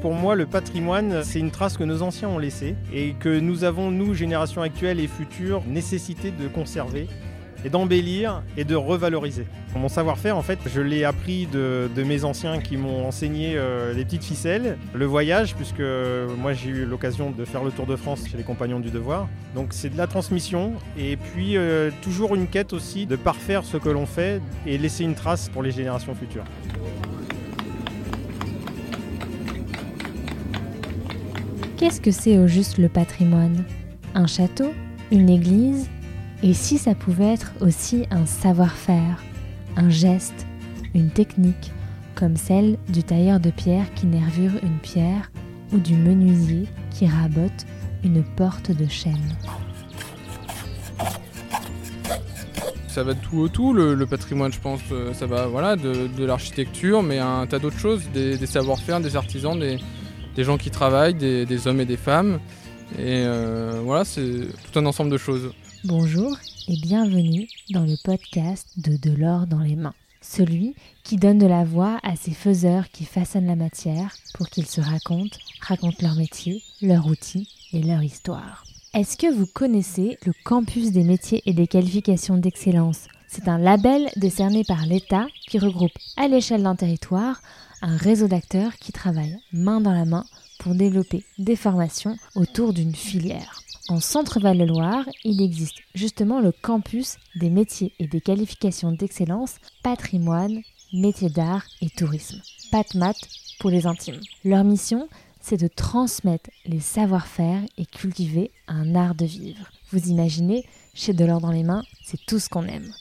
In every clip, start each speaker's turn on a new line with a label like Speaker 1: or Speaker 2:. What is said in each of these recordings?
Speaker 1: pour moi, le patrimoine, c'est une trace que nos anciens ont laissée et que nous avons, nous, générations actuelles et futures, nécessité de conserver et d'embellir et de revaloriser. Mon savoir-faire, en fait, je l'ai appris de, mes anciens qui m'ont enseigné euh, les petites ficelles, le voyage, puisque moi j'ai eu l'occasion de faire le Tour de France chez les Compagnons du Devoir. Donc c'est de la transmission et puis euh, toujours une quête aussi de parfaire ce que l'on fait et laisser une trace pour les générations futures.
Speaker 2: Qu'est-ce que c'est au juste le patrimoine? Un château Une église? Et si ça pouvait être aussi un savoir-faire, un geste, une technique, comme celle du tailleur de pierre qui nervure une pierre ou du menuisier qui rabote une porte de chêne?
Speaker 3: Ça va de tout au tout, le, patrimoine, je pense. Euh, ça va voilà, de, l'architecture, mais un tas d'autres choses, des, savoir-faire, des artisans, des, gens qui travaillent, des, hommes et des femmes. Et euh, voilà, c'est tout un ensemble de choses.
Speaker 2: Bonjour et bienvenue dans le podcast de De l'or dans les mains, celui qui donne de la voix à ces faiseurs qui façonnent la matière pour qu'ils se racontent, racontent leur métier, leurs outils et leur histoire. Est-ce que vous connaissez le campus des métiers et des qualifications d'excellence? C'est un label décerné par l'État qui regroupe à l'échelle d'un territoire un réseau d'acteurs qui travaillent main dans la main pour développer des formations autour d'une filière. En Centre-Val-de-Loire, il existe justement le campus des métiers et des qualifications d'excellence patrimoine, métiers d'art et tourisme. PatMat pour les intimes. Leur mission, c'est de transmettre les savoir-faire et cultiver un art de vivre. Vous imaginez, chez Delors dans les mains, c'est tout ce qu'on aime.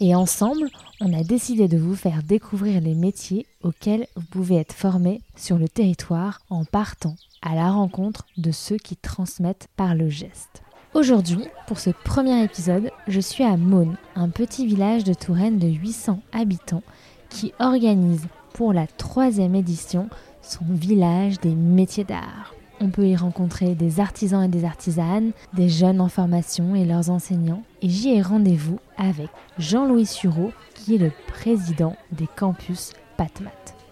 Speaker 2: Et ensemble, on a décidé de vous faire découvrir les métiers auxquels vous pouvez être formé sur le territoire en partant à la rencontre de ceux qui transmettent par le geste. Aujourd'hui, pour ce premier épisode, je suis à Maune, un petit village de Touraine de 800 habitants qui organise pour la troisième édition son village des métiers d'art. On peut y rencontrer des artisans et des artisanes, des jeunes en formation et leurs enseignants. Et j'y ai rendez-vous avec Jean-Louis Sureau, qui est le président des campus PatMat.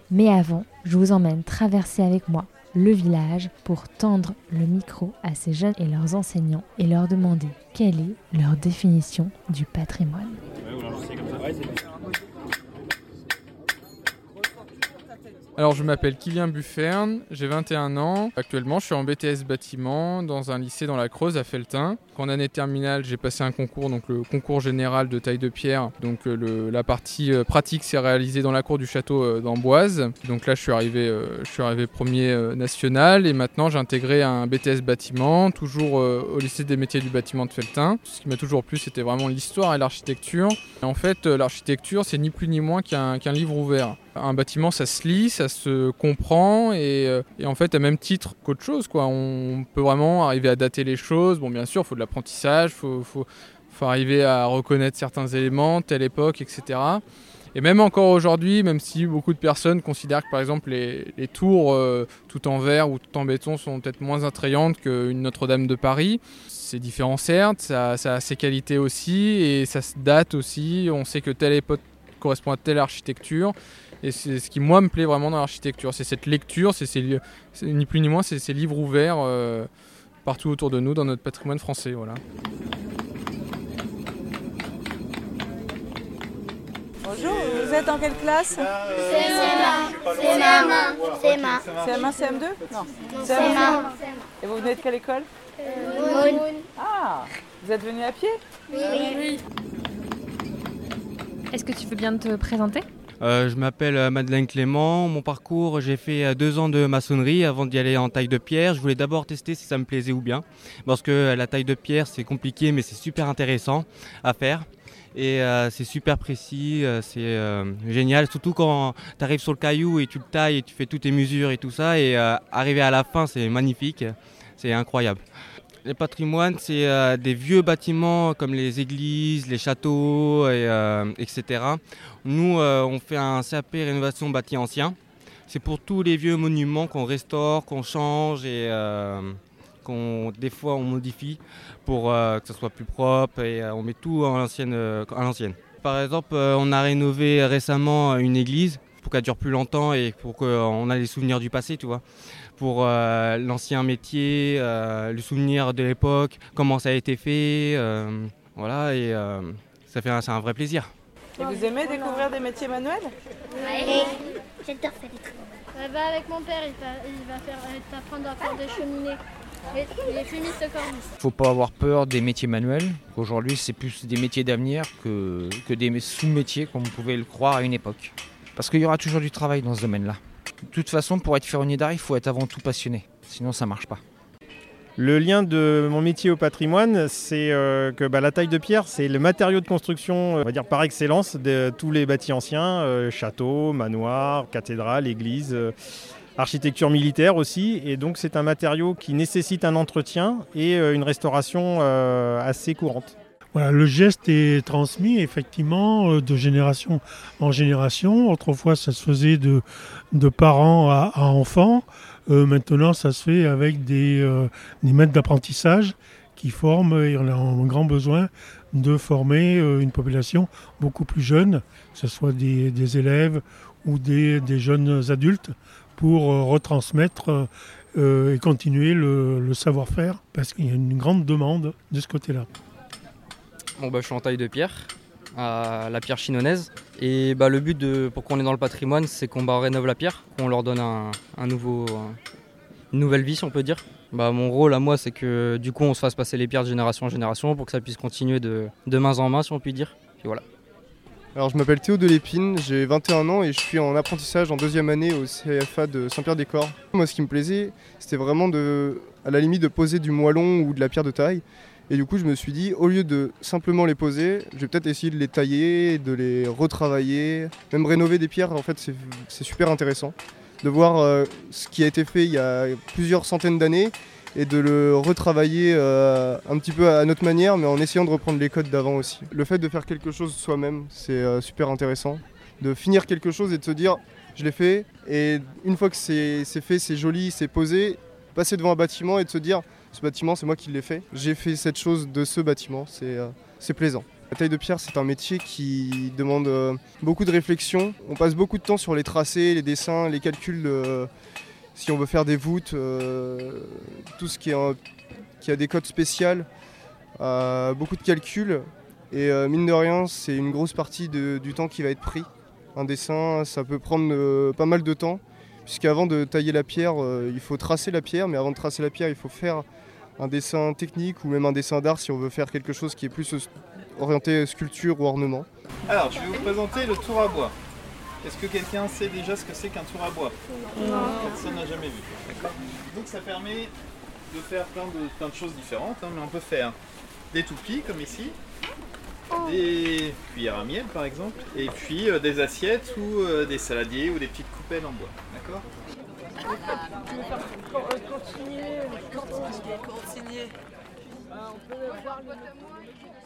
Speaker 2: Mais avant, je vous emmène traverser avec moi le village pour tendre le micro à ces jeunes et leurs enseignants et leur demander quelle est leur définition du patrimoine.
Speaker 3: Alors je m'appelle Kylian Bufferne, j'ai 21 ans. Actuellement je suis en BTS bâtiment dans un lycée dans la Creuse à Feltin. En année terminale j'ai passé un concours, donc le concours général de taille de pierre. Donc euh, la partie euh, pratique s'est réalisée dans la cour du château euh, d'Amboise. Donc là je suis arrivé, je suis arrivé premier national et maintenant j'ai intégré un BTS bâtiment, toujours au lycée des métiers du bâtiment de Feltin. Ce qui m'a toujours plu c'était vraiment l'histoire et l'architecture. En fait l'architecture c'est ni plus ni moins qu'un livre ouvert un bâtiment, ça se lit, ça se comprend et, euh, en fait, à même titre qu'autre chose, quoi. On peut vraiment arriver à dater les choses. Bon, bien sûr, il faut de l'apprentissage, il faut, arriver à reconnaître certains éléments, telle époque, etc. Et même encore aujourd'hui, même si beaucoup de personnes considèrent que par exemple les, tours euh, tout en verre ou tout en béton sont peut-être moins attrayantes qu'une Notre-Dame de Paris, c'est différent certes, ça, a ses qualités aussi et ça se date aussi. On sait que telle époque correspond à telle architecture. Et c'est ce qui, moi, me plaît vraiment dans l'architecture. C'est cette lecture, c'est ni plus ni moins, c'est ces livres ouverts euh, partout autour de nous dans notre patrimoine français. Voilà.
Speaker 4: Bonjour, vous êtes en quelle classe?
Speaker 5: CM1. CM1. CM1.
Speaker 4: CM1, CM2 Non. CM1. Et vous venez de quelle école?
Speaker 5: Moon.
Speaker 4: Ah, vous êtes venu à pied?
Speaker 5: Oui.
Speaker 2: Est-ce que tu veux bien te présenter?
Speaker 6: euh, je m'appelle euh, Madeleine Clément. Mon parcours, j'ai fait euh, deux ans de maçonnerie avant d'y aller en taille de pierre. Je voulais d'abord tester si ça me plaisait ou bien. Parce que la taille de pierre, c'est compliqué, mais c'est super intéressant à faire. Et c'est super précis, c'est génial. Surtout quand tu arrives sur le caillou et tu le tailles et tu fais toutes tes mesures et tout ça. Et arriver à la fin, c'est magnifique. C'est incroyable. Les patrimoines, c'est euh, des vieux bâtiments comme les églises, les châteaux, euh, etc. Nous, euh, on fait un CAP rénovation bâti ancien. C'est pour tous les vieux monuments qu'on restaure, qu'on change et qu'on des fois on modifie pour que ce soit plus propre et on met tout à l'ancienne. Par exemple, on a rénové récemment une église pour qu'elle dure plus longtemps et pour qu'on ait les souvenirs du passé, tu vois pour euh, l'ancien métier, euh, le souvenir de l'époque, comment ça a été fait. euh, voilà, et euh, ça fait un, c'est un vrai plaisir.
Speaker 4: Et vous aimez découvrir des métiers manuels?
Speaker 5: Et j'adore faire des trucs.
Speaker 7: Ouais, bah, avec mon père, il va, il va faire, t'apprendre à faire des cheminées. Les, fumistes cordistes.
Speaker 8: faut pas avoir peur des métiers manuels. Aujourd'hui, c'est plus des métiers d'avenir que, que des sous-métiers comme on pouvait le croire à une époque. Parce qu'il y aura toujours du travail dans ce domaine-là. De toute façon, pour être ferronnier d'art, il faut être avant tout passionné. Sinon, ça marche pas.
Speaker 1: Le lien de mon métier au patrimoine, c'est euh, que bah, la taille de pierre, c'est le matériau de construction, euh, on va dire par excellence, de tous les bâtis anciens, euh, châteaux, manoirs, cathédrales, églises, architecture militaire aussi. Et donc c'est un matériau qui nécessite un entretien et une restauration assez courante.
Speaker 9: Le geste est transmis effectivement euh, de génération en génération. Autrefois, ça se faisait de, parents à, enfants. Euh, maintenant, ça se fait avec des, euh, des maîtres d'apprentissage qui forment, et on a un grand besoin de former une population beaucoup plus jeune, que ce soit des, élèves ou des, jeunes adultes, pour retransmettre et continuer le savoir-faire, parce qu'il y a une grande demande de ce côté-là.
Speaker 10: Bon, bah, je suis en taille de pierre, à la pierre chinonnaise. Et bah, le but de, pour qu'on est dans le patrimoine, c'est qu'on bah, rénove la pierre, qu'on leur donne un, nouveau, un- une nouvelle vie, si on peut dire. Mon rôle à moi, c'est que du coup, on se fasse passer les pierres de génération en génération pour que ça puisse continuer de, de main en main, si on peut dire. Voilà.
Speaker 11: Alors je m'appelle Théo Delépine, j'ai 21 ans et je suis en apprentissage en deuxième année au CFA de Saint-Pierre-des-Corps. Moi ce qui me plaisait, c'était vraiment à la limite de poser du moellon ou de la pierre de taille. Et du coup je me suis dit, au lieu de simplement les poser, je vais peut-être essayer de les tailler, de les retravailler, même rénover des pierres, en fait c'est- super intéressant. De voir euh, ce qui a été fait il y a plusieurs centaines d'années et de le retravailler euh, un petit peu à notre manière, mais en essayant de reprendre les codes d'avant aussi. Le fait de faire quelque chose soi-même, c'est euh, super intéressant. De finir quelque chose et de se dire, je l'ai fait, et une fois que c'est fait, c'est joli, c'est posé, passer devant un bâtiment et de se dire, ce bâtiment, c'est moi qui l'ai fait. J'ai fait cette chose de ce bâtiment, c'est euh, plaisant. La taille de pierre, c'est un métier qui demande euh, beaucoup de réflexion. On passe beaucoup de temps sur les tracés, les dessins, les calculs. euh, si on veut faire des voûtes, tout ce qui, est qui a des codes spéciales, beaucoup de calculs. Et mine de rien, c'est une grosse partie du temps qui va être pris. Un dessin, ça peut prendre pas mal de temps, puisqu'avant de tailler la pierre, il faut tracer la pierre, mais avant de tracer la pierre, il faut faire un dessin technique ou même un dessin d'art si on veut faire quelque chose qui est plus orienté sculpture ou ornement.
Speaker 12: Alors, je vais vous présenter le tour à bois. Est-ce que quelqu'un sait déjà ce que c'est qu'un tour à bois?
Speaker 4: Non.
Speaker 12: Personne n'a jamais vu. D'accord? Donc ça permet de faire plein de, plein de choses différentes. hein, mais on peut faire des toupies comme ici, des cuillères à miel par exemple, et puis euh, des assiettes ou euh, des saladiers ou des petites coupelles en bois. D'accord?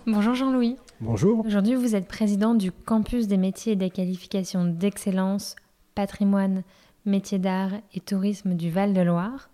Speaker 2: Bonjour Jean-Louis.
Speaker 1: Bonjour.
Speaker 2: Aujourd'hui, vous êtes président du campus des métiers et des qualifications d'excellence, patrimoine, métiers d'art et tourisme du Val-de-Loire.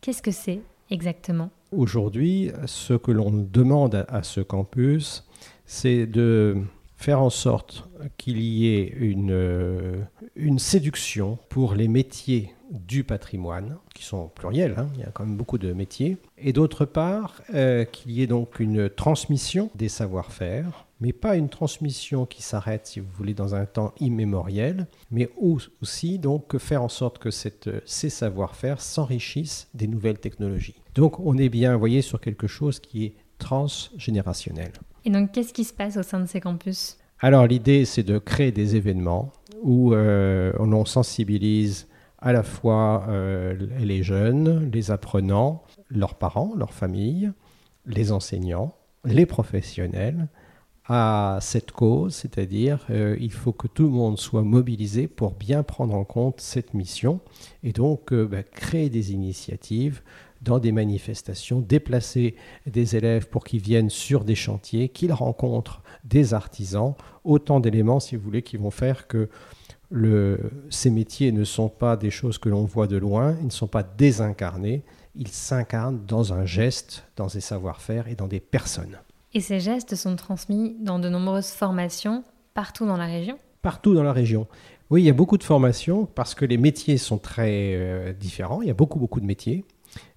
Speaker 2: Qu'est-ce que c'est exactement?
Speaker 13: Aujourd'hui, ce que l'on demande à- ce campus, c'est de faire en sorte qu'il y ait une, euh, une séduction pour les métiers du patrimoine, qui sont pluriels, hein, il y a quand même beaucoup de métiers, et d'autre part, euh, qu'il y ait donc une transmission des savoir-faire, mais pas une transmission qui s'arrête, si vous voulez, dans un temps immémoriel, mais au- aussi donc faire en sorte que cette, ces savoir-faire s'enrichissent des nouvelles technologies. Donc on est bien, vous voyez, sur quelque chose qui est transgénérationnel.
Speaker 2: Et donc, qu'est-ce qui se passe au sein de ces campus?
Speaker 13: Alors l'idée, c'est de créer des événements où euh, on sensibilise à la fois euh, les jeunes, les apprenants, leurs parents, leurs familles, les enseignants, les professionnels à cette cause, c'est-à-dire euh, il faut que tout le monde soit mobilisé pour bien prendre en compte cette mission et donc euh, bah, créer des initiatives dans des manifestations, déplacer des élèves pour qu'ils viennent sur des chantiers, qu'ils rencontrent des artisans, autant d'éléments, si vous voulez, qui vont faire que le, ces métiers ne sont pas des choses que l'on voit de loin, ils ne sont pas désincarnés, ils s'incarnent dans un geste, dans des savoir-faire et dans des personnes.
Speaker 2: Et ces gestes sont transmis dans de nombreuses formations partout dans la région?
Speaker 13: Partout dans la région. Oui, il y a beaucoup de formations parce que les métiers sont très euh, différents. Il y a beaucoup, beaucoup de métiers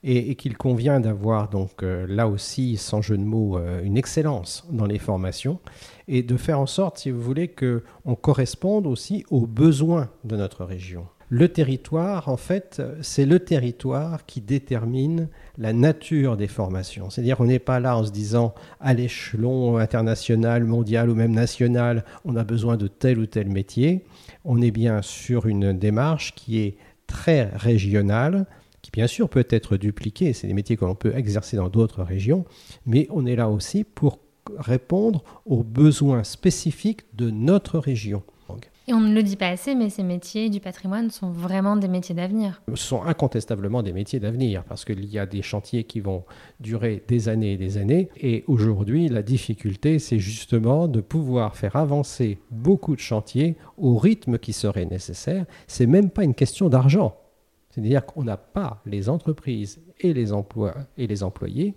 Speaker 13: et, qu'il convient d'avoir donc euh, là aussi, sans jeu de mots, euh, une excellence dans les formations et de faire en sorte, si vous voulez, qu'on corresponde aussi aux besoins de notre région. Le territoire, en fait, c'est le territoire qui détermine la nature des formations. C'est-à-dire, on n'est pas là en se disant, à l'échelon international, mondial ou même national, on a besoin de tel ou tel métier. On est bien sur une démarche qui est très régionale, qui bien sûr peut être dupliquée. C'est des métiers que l'on peut exercer dans d'autres régions, mais on est là aussi pour répondre aux besoins spécifiques de notre région.
Speaker 2: Et on ne le dit pas assez, mais ces métiers du patrimoine sont vraiment des métiers d'avenir.
Speaker 13: Ce sont incontestablement des métiers d'avenir, parce qu'il y a des chantiers qui vont durer des années et des années. Et aujourd'hui, la difficulté, c'est justement de pouvoir faire avancer beaucoup de chantiers au rythme qui serait nécessaire. C'est même pas une question d'argent. C'est-à-dire qu'on n'a pas les entreprises et les, employés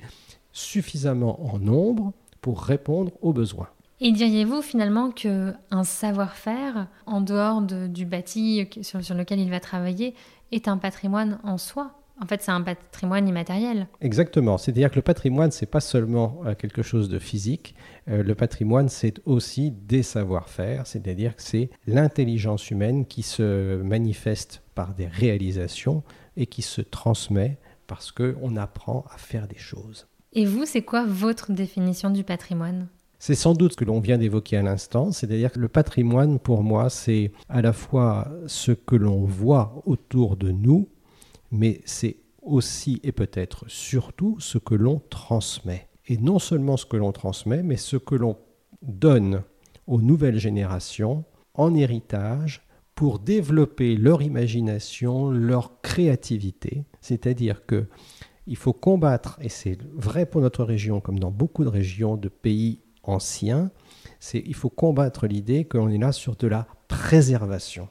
Speaker 13: suffisamment en nombre pour répondre aux besoins.
Speaker 2: Et diriez-vous finalement qu'un savoir-faire, en dehors du bâti sur, lequel il va travailler, est un patrimoine en soi? En fait, c'est un patrimoine immatériel.
Speaker 13: Exactement. C'est-à-dire que le patrimoine, c'est pas seulement euh, quelque chose de physique. Euh, le patrimoine, c'est aussi des savoir-faire. C'est-à-dire que c'est l'intelligence humaine qui se manifeste par des réalisations et qui se transmet parce qu'on apprend à faire des choses.
Speaker 2: Et vous, c'est quoi votre définition du patrimoine?
Speaker 13: C'est sans doute ce que l'on vient d'évoquer à l'instant, c'est-à-dire que le patrimoine, pour moi, c'est à la fois ce que l'on voit autour de nous, mais c'est aussi et peut-être surtout ce que l'on transmet. Et non seulement ce que l'on transmet, mais ce que l'on donne aux nouvelles générations en héritage pour développer leur imagination, leur créativité. C'est-à-dire que il faut combattre, et c'est vrai pour notre région comme dans beaucoup de régions de pays ancien, c'est il faut combattre l'idée qu'on est là sur de la préservation.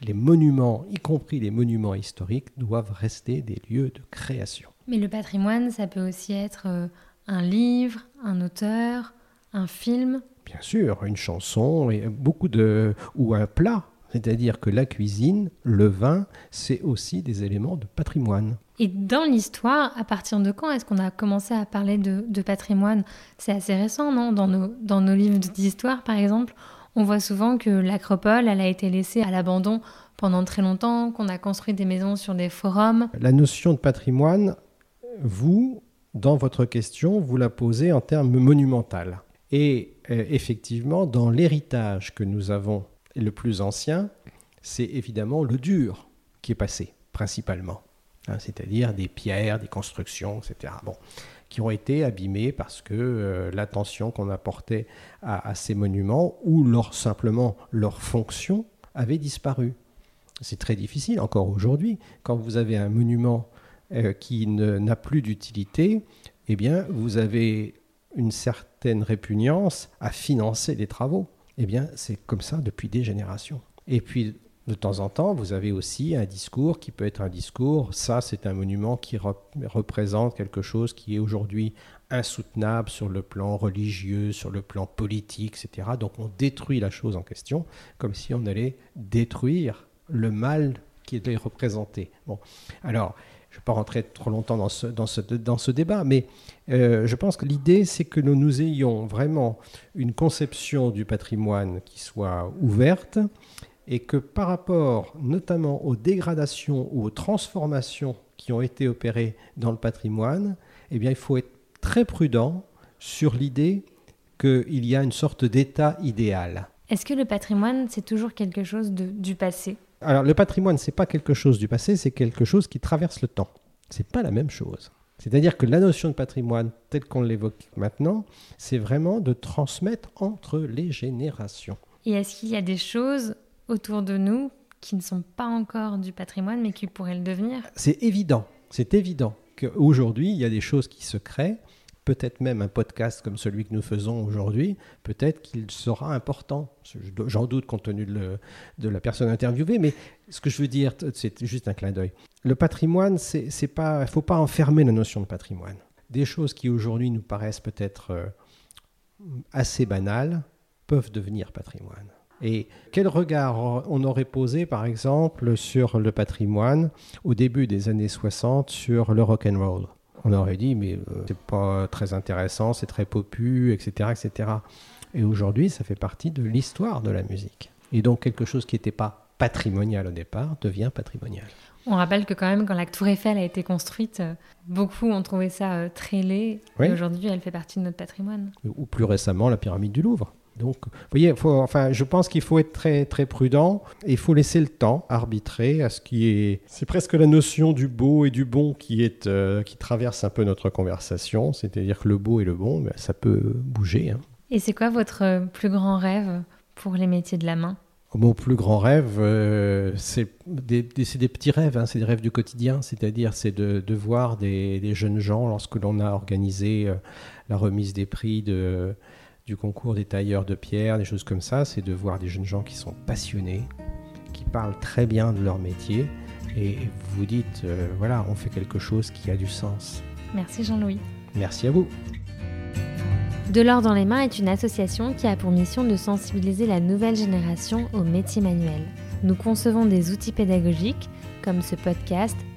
Speaker 13: Les monuments, y compris les monuments historiques, doivent rester des lieux de création.
Speaker 2: Mais le patrimoine, ça peut aussi être euh, un livre, un auteur, un film.
Speaker 13: Bien sûr, une chanson et beaucoup de ou un plat. C'est-à-dire que la cuisine, le vin, c'est aussi des éléments de patrimoine.
Speaker 2: Et dans l'histoire, à partir de quand est-ce qu'on a commencé à parler de, patrimoine? C'est assez récent, non? Dans nos, dans nos livres d'histoire, par exemple, on voit souvent que l'acropole, elle a été laissée à l'abandon pendant très longtemps, qu'on a construit des maisons sur des forums.
Speaker 13: La notion de patrimoine, vous, dans votre question, vous la posez en termes monumental. Et euh, effectivement, dans l'héritage que nous avons le plus ancien, c'est évidemment le dur qui est passé, principalement. Hein, c'est-à-dire des pierres, des constructions, etc. Bon, qui ont été abîmées parce que euh, l'attention qu'on apportait à, ces monuments ou leur, simplement leur fonction avait disparu. C'est très difficile encore aujourd'hui. Quand vous avez un monument euh, qui n'a plus d'utilité, eh bien, vous avez une certaine répugnance à financer les travaux. Eh bien, c'est comme ça depuis des générations. Et puis, de temps en temps, vous avez aussi un discours qui peut être un discours, ça c'est un monument qui représente quelque chose qui est aujourd'hui insoutenable sur le plan religieux, sur le plan politique, etc. Donc on détruit la chose en question comme si on allait détruire le mal qui est représenté. Bon, alors, je ne vais pas rentrer trop longtemps dans ce, dans ce, dans ce débat, mais euh, je pense que l'idée, c'est que nous, nous ayons vraiment une conception du patrimoine qui soit ouverte, et que par rapport notamment aux dégradations ou aux transformations qui ont été opérées dans le patrimoine, eh bien, il faut être très prudent sur l'idée qu'il y a une sorte d'état idéal.
Speaker 2: Est-ce que le patrimoine, c'est toujours quelque chose de, du passé?
Speaker 13: Alors, le patrimoine, c'est pas quelque chose du passé, c'est quelque chose qui traverse le temps. C'est pas la même chose. C'est-à-dire que la notion de patrimoine, telle qu'on l'évoque maintenant, c'est vraiment de transmettre entre les générations.
Speaker 2: Et est-ce qu'il y a des choses autour de nous qui ne sont pas encore du patrimoine, mais qui pourraient le devenir
Speaker 13: C'est évident, c'est évident qu'aujourd'hui, il y a des choses qui se créent. Peut-être même un podcast comme celui que nous faisons aujourd'hui, peut-être qu'il sera important. J'en doute compte tenu de, la personne interviewée, mais ce que je veux dire, c'est juste un clin d'œil. Le patrimoine, c'est pas, il ne faut pas enfermer la notion de patrimoine. Des choses qui aujourd'hui nous paraissent peut-être euh, assez banales peuvent devenir patrimoine. Et quel regard on aurait posé, par exemple, sur le patrimoine au début des années 60 sur le rock and roll? On aurait dit, mais euh, c'est pas très intéressant, c'est très popu, etc., etc. Et aujourd'hui, ça fait partie de l'histoire de la musique. Et donc quelque chose qui n'était pas patrimonial au départ devient patrimonial.
Speaker 2: On rappelle que quand même, quand la Tour Eiffel a été construite, euh, beaucoup ont trouvé ça euh, très laid. Et aujourd'hui, elle fait partie de notre patrimoine.
Speaker 13: Ou plus récemment, la pyramide du Louvre. Donc, vous voyez, faut, enfin, je pense qu'il faut être très, très prudent et il faut laisser le temps arbitrer à ce qui est. C'est presque la notion du beau et du bon qui, est, euh, qui traverse un peu notre conversation. C'est-à-dire que le beau et le bon, ben, ça peut bouger. Hein.
Speaker 2: Et c'est quoi votre plus grand rêve pour les métiers de la main?
Speaker 13: Mon plus grand rêve, euh, c'est des, des, petits rêves, hein, c'est des rêves du quotidien, c'est-à-dire c'est de, de, voir des, des, jeunes gens lorsque l'on a organisé euh, la remise des prix de, du concours des tailleurs de pierre, des choses comme ça, c'est de voir des jeunes gens qui sont passionnés, qui parlent très bien de leur métier et vous dites, euh, voilà, on fait quelque chose qui a du sens.
Speaker 2: Merci Jean-Louis.
Speaker 13: Merci à vous.
Speaker 2: De l'or dans les mains est une association qui a pour mission de sensibiliser la nouvelle génération aux métiers manuels. Nous concevons des outils pédagogiques, comme ce podcast,